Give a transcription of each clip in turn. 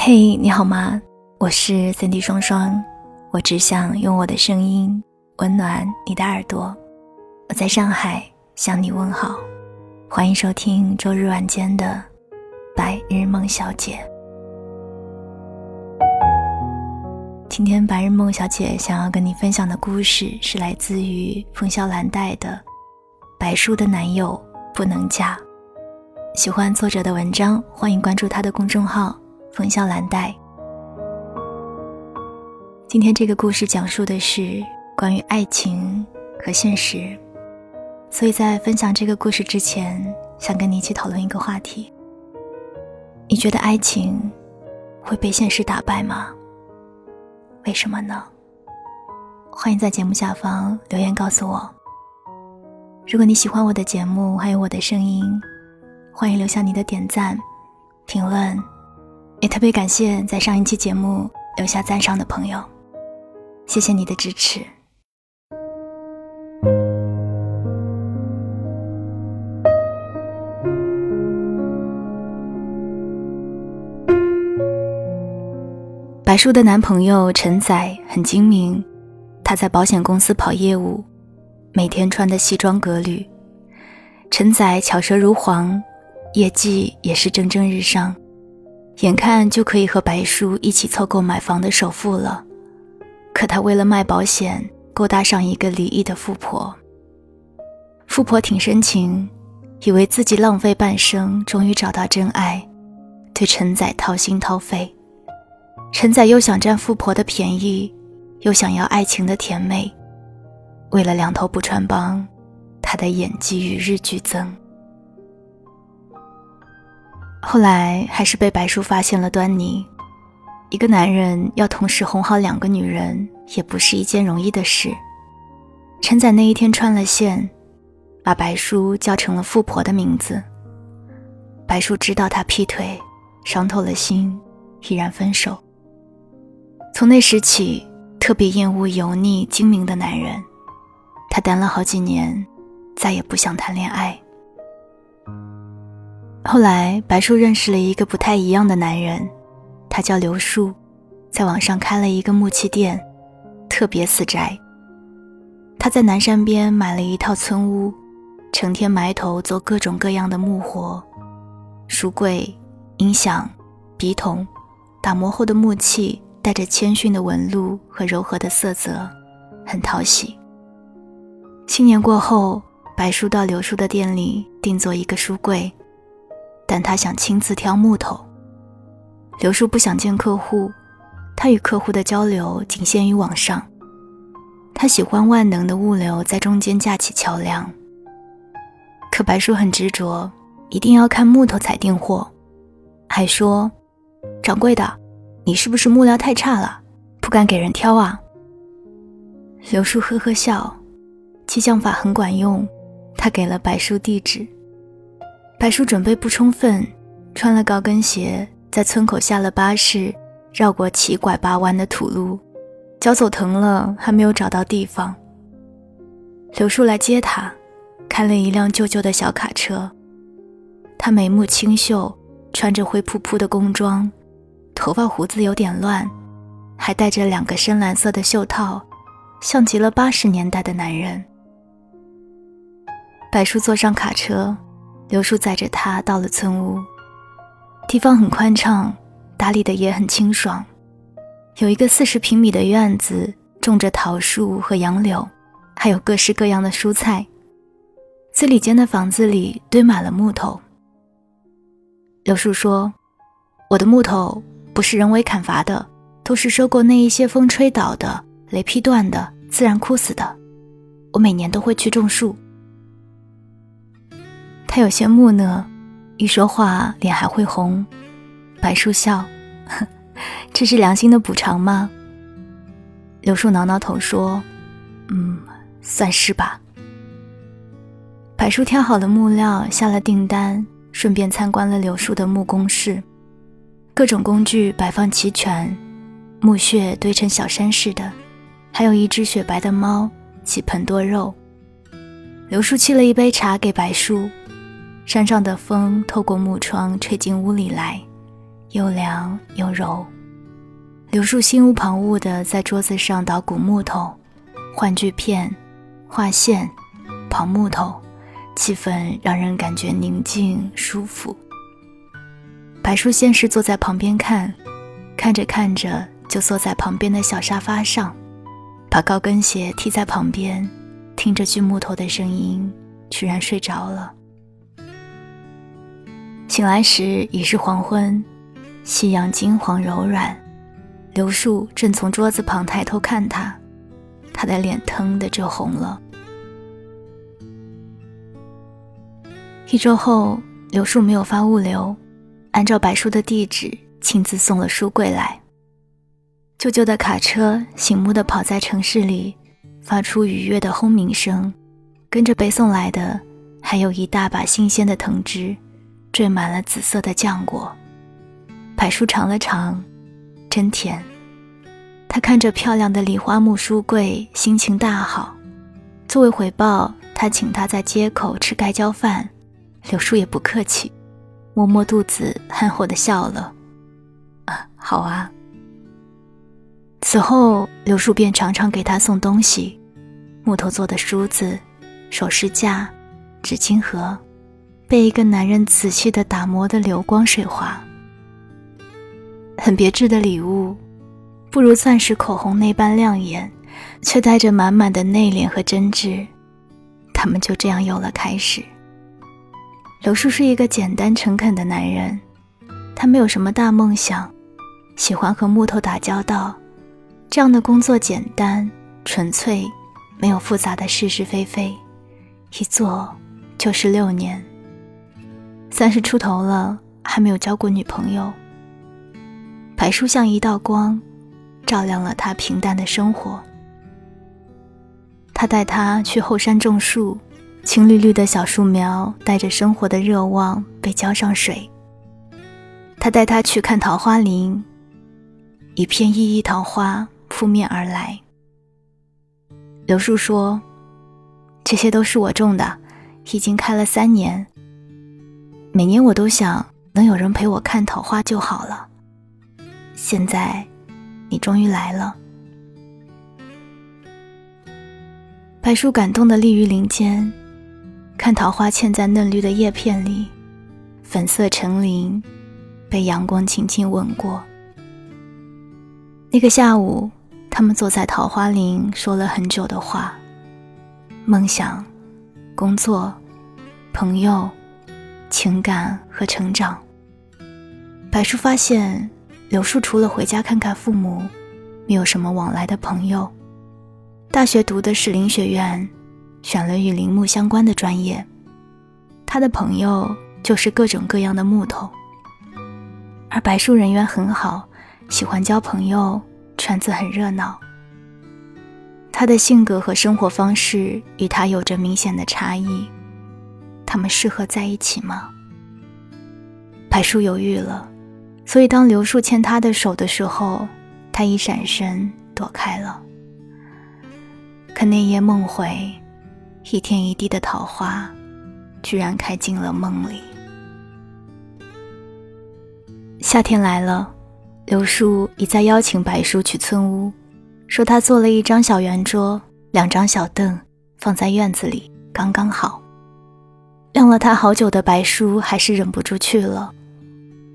嘿，你好吗？我是三 D 双双，我只想用我的声音温暖你的耳朵。我在上海向你问好，欢迎收听周日晚间的《白日梦小姐》。今天白日梦小姐想要跟你分享的故事是来自于冯潇兰黛的《白书的男友不能嫁》。喜欢作者的文章，欢迎关注他的公众号“冯潇兰黛”。今天这个故事讲述的是关于爱情和现实，所以在分享这个故事之前，想跟你一起讨论一个话题：你觉得爱情会被现实打败吗？为什么呢？欢迎在节目下方留言告诉我。如果你喜欢我的节目，还有我的声音。欢迎留下你的点赞、评论，也特别感谢在上一期节目留下赞赏的朋友，谢谢你的支持。白叔的男朋友陈仔很精明，他在保险公司跑业务，每天穿的西装革履。陈仔巧舌如簧。业绩也是蒸蒸日上，眼看就可以和白叔一起凑够买房的首付了。可他为了卖保险，勾搭上一个离异的富婆。富婆挺深情，以为自己浪费半生，终于找到真爱，对陈仔掏心掏肺。陈仔又想占富婆的便宜，又想要爱情的甜美，为了两头不穿帮，他的演技与日俱增。后来还是被白叔发现了端倪。一个男人要同时哄好两个女人，也不是一件容易的事。陈仔那一天穿了线，把白叔叫成了富婆的名字。白叔知道他劈腿，伤透了心，毅然分手。从那时起，特别厌恶油腻精明的男人。他单了好几年，再也不想谈恋爱。后来，白叔认识了一个不太一样的男人，他叫刘树，在网上开了一个木器店，特别死宅。他在南山边买了一套村屋，成天埋头做各种各样的木活，书柜、音响、笔筒，打磨后的木器带着谦逊的纹路和柔和的色泽，很讨喜。新年过后，白叔到刘叔的店里定做一个书柜。但他想亲自挑木头。刘叔不想见客户，他与客户的交流仅限于网上。他喜欢万能的物流在中间架起桥梁。可白叔很执着，一定要看木头才订货，还说：“掌柜的，你是不是木料太差了，不敢给人挑啊？”刘叔呵呵笑，激将法很管用，他给了白叔地址。白叔准备不充分，穿了高跟鞋，在村口下了巴士，绕过七拐八弯的土路，脚走疼了，还没有找到地方。刘叔来接他，开了一辆旧旧的小卡车。他眉目清秀，穿着灰扑扑的工装，头发胡子有点乱，还戴着两个深蓝色的袖套，像极了八十年代的男人。白叔坐上卡车。刘叔载着他到了村屋，地方很宽敞，打理的也很清爽，有一个四十平米的院子，种着桃树和杨柳，还有各式各样的蔬菜。最里间的房子里堆满了木头。刘叔说：“我的木头不是人为砍伐的，都是收过那一些风吹倒的、雷劈断的、自然枯死的。我每年都会去种树。”他有些木讷，一说话脸还会红。白叔笑：“ 这是良心的补偿吗？”刘叔挠挠头说：“嗯，算是吧。”白叔挑好了木料，下了订单，顺便参观了柳树的木工室，各种工具摆放齐全，木屑堆成小山似的，还有一只雪白的猫，几盆多肉。刘叔沏了一杯茶给白叔。山上的风透过木窗吹进屋里来，又凉又柔。柳树心无旁骛地在桌子上捣鼓木头、换锯片、画线、刨木头，气氛让人感觉宁静舒服。白树先是坐在旁边看，看着看着就坐在旁边的小沙发上，把高跟鞋踢在旁边，听着锯木头的声音，居然睡着了。醒来时已是黄昏，夕阳金黄柔软。刘树正从桌子旁抬头看他，他的脸腾的就红了。一周后，刘树没有发物流，按照白叔的地址亲自送了书柜来。旧旧的卡车醒目的跑在城市里，发出愉悦的轰鸣声。跟着背送来的，还有一大把新鲜的藤枝，缀满了紫色的浆果。白叔尝了尝。真甜。他看着漂亮的梨花木书柜，心情大好。作为回报，他请他在街口吃盖浇饭。柳树也不客气，摸摸肚子，憨厚的笑了。啊，好啊。此后，柳树便常常给他送东西：木头做的梳子、首饰架、纸巾盒，被一个男人仔细的打磨的流光水滑。很别致的礼物，不如钻石口红那般亮眼，却带着满满的内敛和真挚。他们就这样有了开始。刘叔是一个简单诚恳的男人，他没有什么大梦想，喜欢和木头打交道。这样的工作简单纯粹，没有复杂的是是非非，一做就是六年。三十出头了，还没有交过女朋友。白树像一道光，照亮了他平淡的生活。他带他去后山种树，青绿绿的小树苗带着生活的热望被浇上水。他带他去看桃花林，一片熠熠桃花扑面而来。刘树说：“这些都是我种的，已经开了三年。每年我都想能有人陪我看桃花就好了。”现在，你终于来了。白树感动的立于林间，看桃花嵌在嫩绿的叶片里，粉色成林，被阳光轻轻吻过。那个下午，他们坐在桃花林，说了很久的话，梦想、工作、朋友、情感和成长。白树发现。柳树除了回家看看父母，没有什么往来的朋友。大学读的是林学院，选了与林木相关的专业。他的朋友就是各种各样的木头。而白树人缘很好，喜欢交朋友，圈子很热闹。他的性格和生活方式与他有着明显的差异，他们适合在一起吗？白树犹豫了。所以，当刘树牵他的手的时候，他一闪身躲开了。可那夜梦回，一天一地的桃花，居然开进了梦里。夏天来了，刘树一再邀请白叔去村屋，说他做了一张小圆桌，两张小凳放在院子里刚刚好。晾了他好久的白叔还是忍不住去了。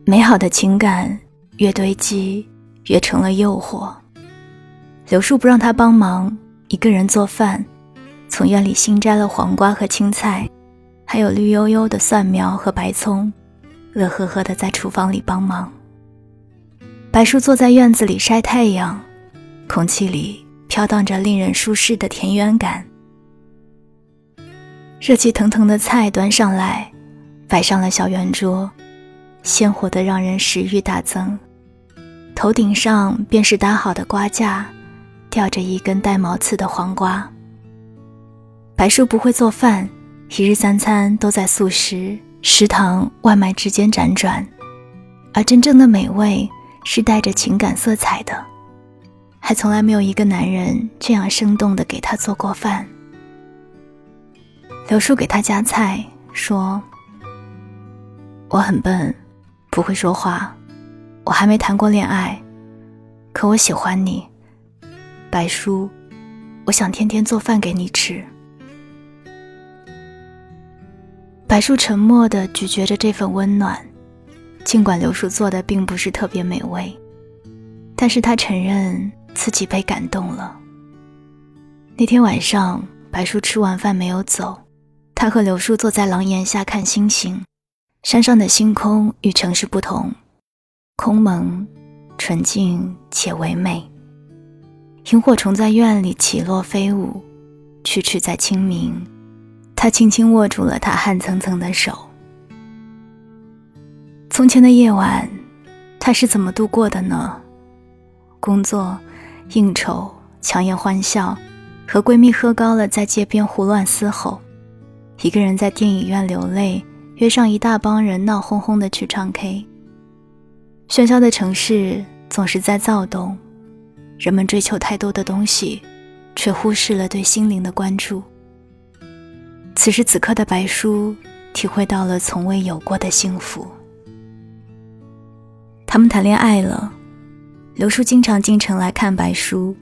美好的情感越堆积，越成了诱惑。刘树不让他帮忙，一个人做饭，从院里新摘了黄瓜和青菜，还有绿油油的蒜苗和白葱，乐呵呵的在厨房里帮忙。白树坐在院子里晒太阳，空气里飘荡着令人舒适的田园感。热气腾腾的菜端上来，摆上了小圆桌。鲜活的让人食欲大增，头顶上便是搭好的瓜架，吊着一根带毛刺的黄瓜。白叔不会做饭，一日三餐都在素食食堂、外卖之间辗转，而真正的美味是带着情感色彩的，还从来没有一个男人这样生动的给他做过饭。刘叔给他夹菜，说：“我很笨。”不会说话，我还没谈过恋爱，可我喜欢你，白叔，我想天天做饭给你吃。白叔沉默的咀嚼着这份温暖，尽管刘叔做的并不是特别美味，但是他承认自己被感动了。那天晚上，白叔吃完饭没有走，他和刘树坐在廊檐下看星星。山上的星空与城市不同，空蒙、纯净且唯美。萤火虫在院里起落飞舞，蛐蛐在清明。他轻轻握住了他汗涔涔的手。从前的夜晚，他是怎么度过的呢？工作、应酬、强颜欢笑，和闺蜜喝高了，在街边胡乱嘶吼；一个人在电影院流泪，约上一大帮人闹哄哄的去唱 K。喧嚣的城市总是在躁动，人们追求太多的东西，却忽视了对心灵的关注。此时此刻的白叔体会到了从未有过的幸福。他们谈恋爱了，刘叔经常进城来看白叔，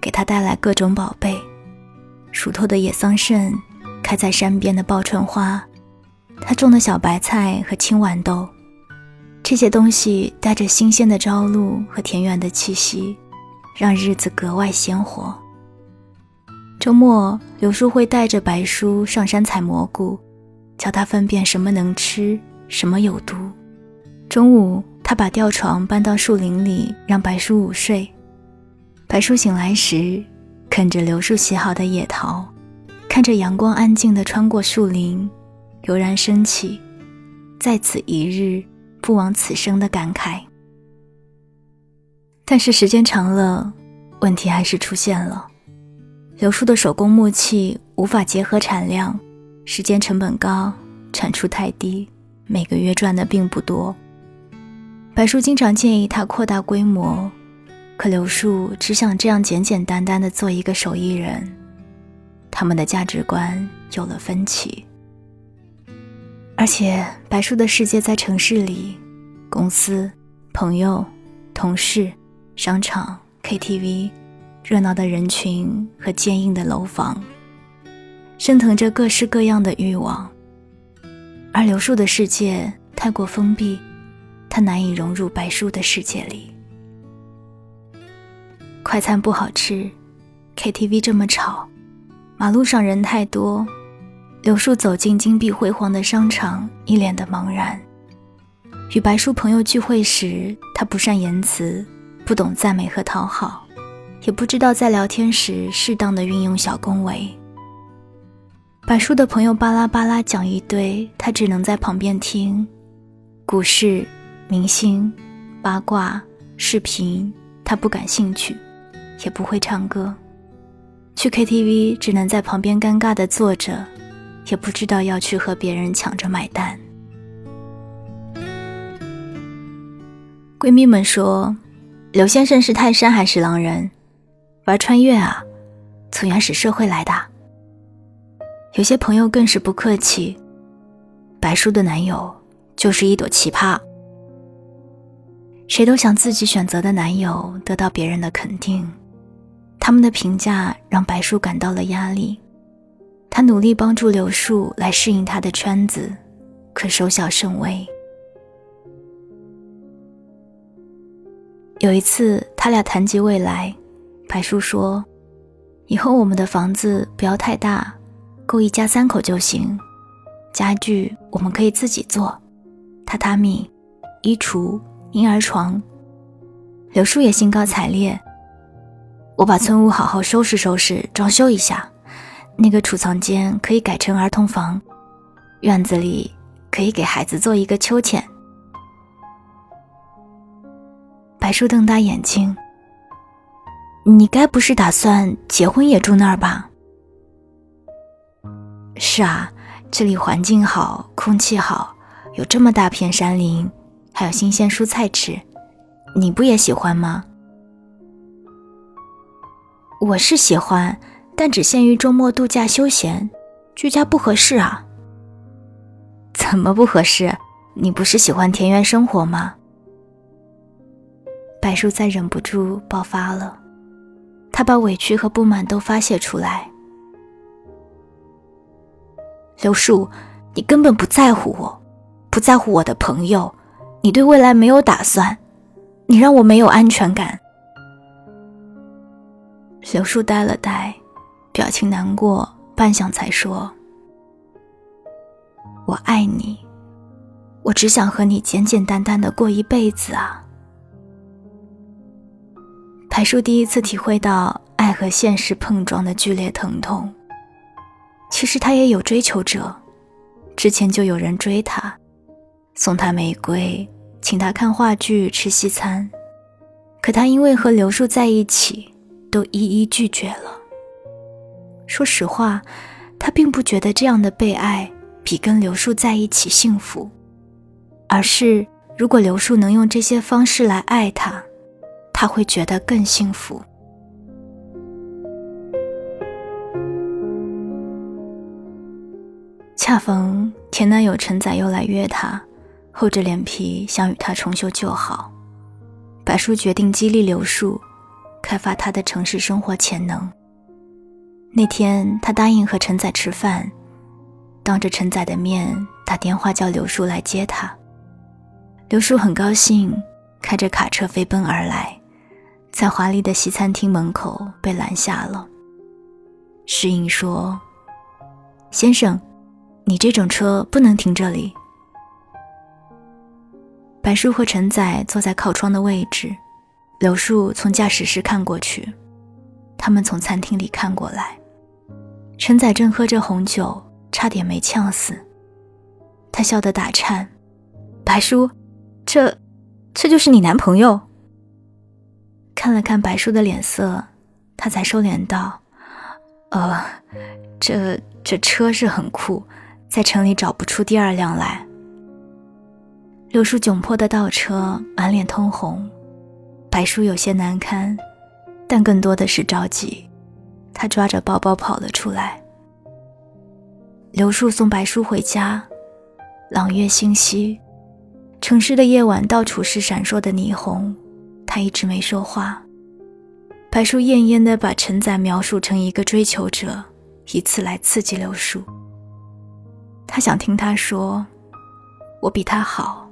给他带来各种宝贝：熟透的野桑葚，开在山边的报春花，他种的小白菜和青豌豆。这些东西带着新鲜的朝露和田园的气息，让日子格外鲜活。周末，刘叔会带着白叔上山采蘑菇，教他分辨什么能吃，什么有毒。中午，他把吊床搬到树林里，让白叔午睡。白叔醒来时，啃着刘叔洗好的野桃，看着阳光安静地穿过树林，油然升起“在此一日，不枉此生”的感慨。但是时间长了，问题还是出现了。刘叔的手工木器无法结合产量，时间成本高，产出太低，每个月赚的并不多。白叔经常建议他扩大规模，可刘叔只想这样简简单单的做一个手艺人。他们的价值观有了分歧，而且白叔的世界在城市里，公司、朋友、同事、商场、KTV。热闹的人群和坚硬的楼房，升腾着各式各样的欲望。而刘树的世界太过封闭，他难以融入白树的世界里。快餐不好吃，KTV 这么吵，马路上人太多。柳树走进金碧辉煌的商场，一脸的茫然。与白树朋友聚会时，他不善言辞，不懂赞美和讨好。也不知道在聊天时适当的运用小恭维。白叔的朋友巴拉巴拉讲一堆，他只能在旁边听。股市、明星、八卦、视频，他不感兴趣，也不会唱歌。去 KTV 只能在旁边尴尬的坐着，也不知道要去和别人抢着买单。闺蜜们说，刘先生是泰山还是狼人？玩穿越啊，从原始社会来的。有些朋友更是不客气，白叔的男友就是一朵奇葩。谁都想自己选择的男友得到别人的肯定，他们的评价让白树感到了压力。他努力帮助柳树来适应他的圈子，可收效甚微。有一次，他俩谈及未来。白叔说：“以后我们的房子不要太大，够一家三口就行。家具我们可以自己做，榻榻米、衣橱、婴儿床。”柳树也兴高采烈：“我把村屋好好收拾收拾，装修一下。那个储藏间可以改成儿童房，院子里可以给孩子做一个秋千。”白叔瞪大眼睛。你该不是打算结婚也住那儿吧？是啊，这里环境好，空气好，有这么大片山林，还有新鲜蔬菜吃，你不也喜欢吗？我是喜欢，但只限于周末度假休闲，居家不合适啊。怎么不合适？你不是喜欢田园生活吗？白树再忍不住爆发了，他把委屈和不满都发泄出来。刘树，你根本不在乎我，不在乎我的朋友，你对未来没有打算，你让我没有安全感。刘树呆了呆，表情难过，半晌才说：“我爱你，我只想和你简简单单的过一辈子啊。”白树第一次体会到爱和现实碰撞的剧烈疼痛。其实他也有追求者，之前就有人追他，送他玫瑰，请他看话剧、吃西餐，可他因为和刘树在一起，都一一拒绝了。说实话，他并不觉得这样的被爱比跟刘树在一起幸福，而是如果刘树能用这些方式来爱他，他会觉得更幸福。恰逢前男友陈仔又来约她，厚着脸皮想与她重修旧好。白叔决定激励刘树，开发他的城市生活潜能。那天他答应和陈仔吃饭，当着陈仔的面打电话叫刘叔来接他。刘叔很高兴，开着卡车飞奔而来，在华丽的西餐厅门口被拦下了。侍应说：“先生。”你这种车不能停这里。白树和陈仔坐在靠窗的位置，柳树从驾驶室看过去，他们从餐厅里看过来。陈仔正喝着红酒，差点没呛死。他笑得打颤。白叔，这，这就是你男朋友？看了看白叔的脸色，他才收敛道：“呃，这这车是很酷。”在城里找不出第二辆来。柳树窘迫的倒车，满脸通红，白叔有些难堪，但更多的是着急。他抓着包包跑了出来。刘树送白叔回家，朗月星稀，城市的夜晚到处是闪烁的霓虹。他一直没说话。白叔艳艳的把陈仔描述成一个追求者，以此来刺激刘树。他想听他说：“我比他好，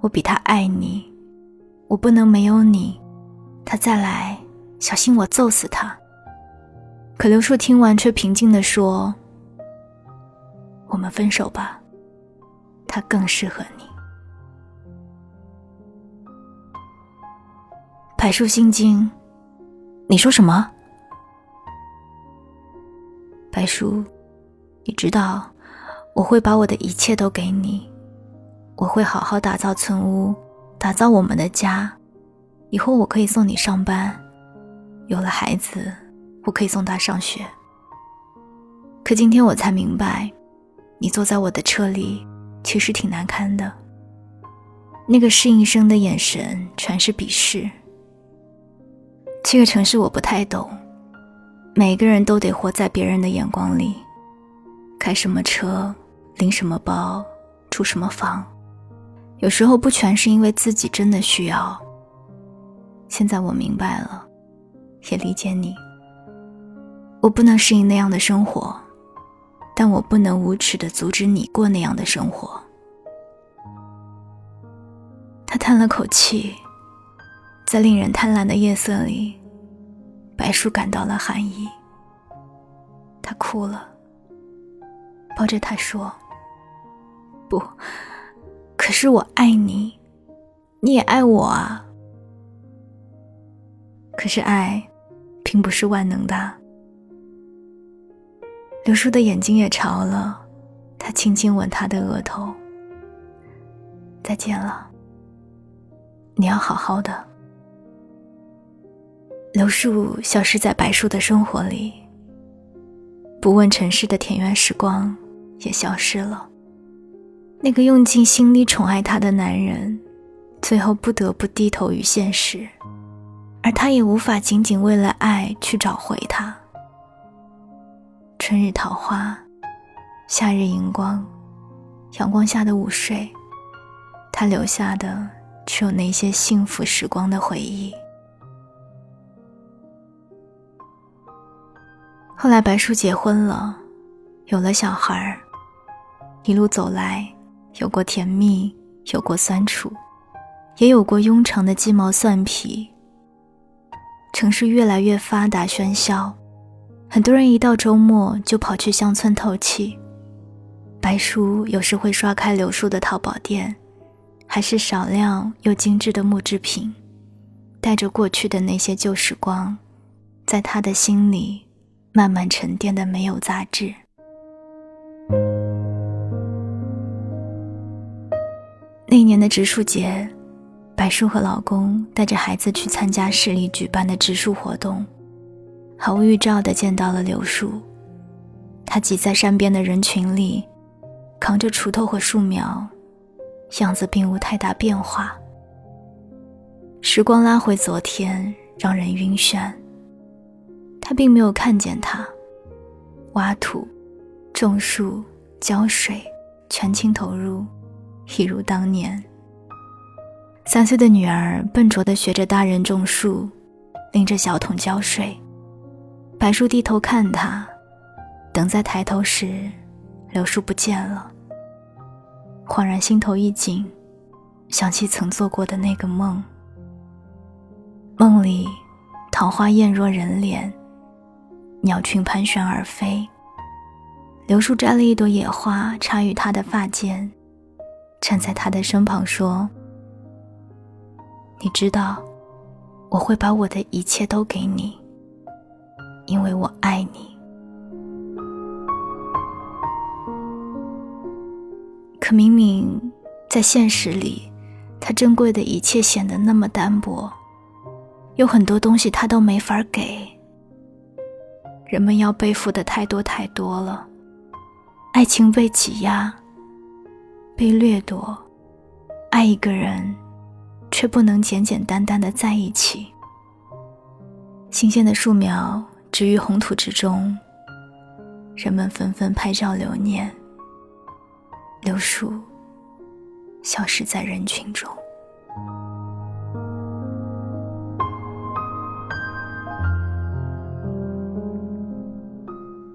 我比他爱你，我不能没有你。”他再来，小心我揍死他。可刘树听完却平静地说：“我们分手吧，他更适合你。”柏树心惊：“你说什么？”白叔，你知道？我会把我的一切都给你，我会好好打造村屋，打造我们的家。以后我可以送你上班，有了孩子，我可以送他上学。可今天我才明白，你坐在我的车里，其实挺难堪的。那个适应生的眼神全是鄙视。这个城市我不太懂，每个人都得活在别人的眼光里，开什么车。拎什么包，住什么房，有时候不全是因为自己真的需要。现在我明白了，也理解你。我不能适应那样的生活，但我不能无耻的阻止你过那样的生活。他叹了口气，在令人贪婪的夜色里，白树感到了寒意。他哭了，抱着他说。不，可是我爱你，你也爱我啊。可是爱，并不是万能的。刘叔的眼睛也潮了，他轻轻吻她的额头。再见了，你要好好的。刘树消失在白树的生活里，不问尘世的田园时光也消失了。那个用尽心力宠爱她的男人，最后不得不低头于现实，而她也无法仅仅为了爱去找回他。春日桃花，夏日荧光，阳光下的午睡，他留下的只有那些幸福时光的回忆。后来白叔结婚了，有了小孩儿，一路走来，有过甜蜜，有过酸楚，也有过庸常的鸡毛蒜皮。城市越来越发达喧嚣，很多人一到周末就跑去乡村透气。白叔有时会刷开柳树的淘宝店，还是少量又精致的木制品，带着过去的那些旧时光，在他的心里慢慢沉淀的没有杂质。那一年的植树节。白树和老公带着孩子去参加市里举办的植树活动，毫无预兆地见到了柳树。他挤在山边的人群里，扛着锄头和树苗，样子并无太大变化。时光拉回昨天，让人晕眩。他并没有看见他，挖土、种树、浇水，全情投入，一如当年。三岁的女儿笨拙地学着大人种树，拎着小桶浇水。白树低头看她，等再抬头时，柳树不见了。恍然心头一紧，想起曾做过的那个梦。梦里，桃花艳若人脸，鸟群盘旋而飞。柳树摘了一朵野花插于她的发间，站在他的身旁说。你知道，我会把我的一切都给你，因为我爱你。可明明在现实里，他珍贵的一切显得那么单薄，有很多东西他都没法给。人们要背负的太多太多了，爱情被挤压，被掠夺，爱一个人。却不能简简单单的在一起。新鲜的树苗植于红土之中，人们纷纷拍照留念。柳树消失在人群中。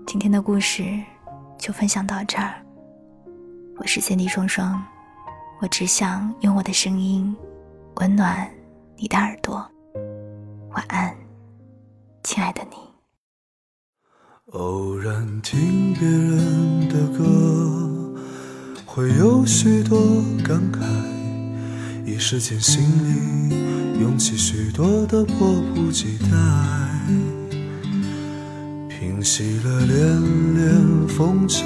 今天的故事就分享到这儿。我是三 D 双双，我只想用我的声音。温暖你的耳朵，晚安，亲爱的你。偶然听别人的歌，会有许多感慨，一时间心里涌起许多的迫不及待。平息了连连风尘，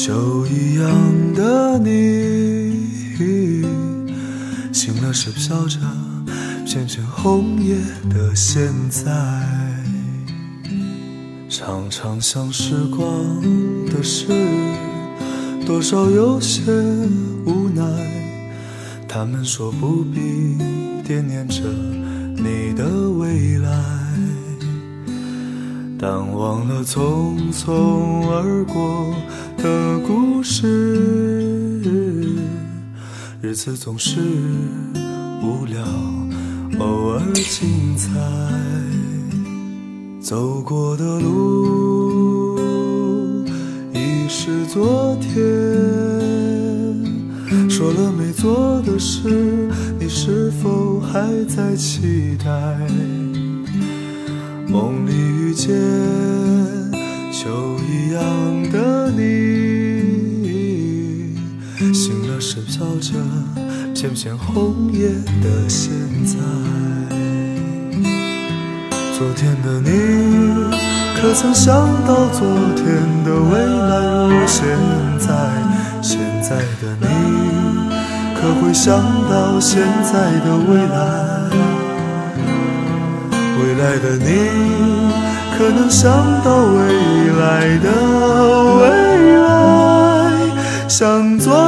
秋一样的你。醒了是飘着片片红叶的现在，常常想时光的事，多少有些无奈。他们说不必惦念着你的未来，但忘了匆匆而过的故事。日子总是无聊，偶尔精彩。走过的路已是昨天，说了没做的事，你是否还在期待？梦里遇见就一样照着。片片红叶的现在，昨天的你，可曾想到昨天的未来如现在？现在的你，可会想到现在的未来？未来的你，可能想到未来的未来，像昨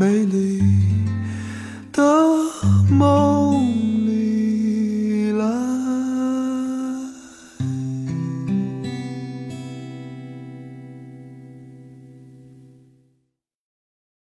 美丽。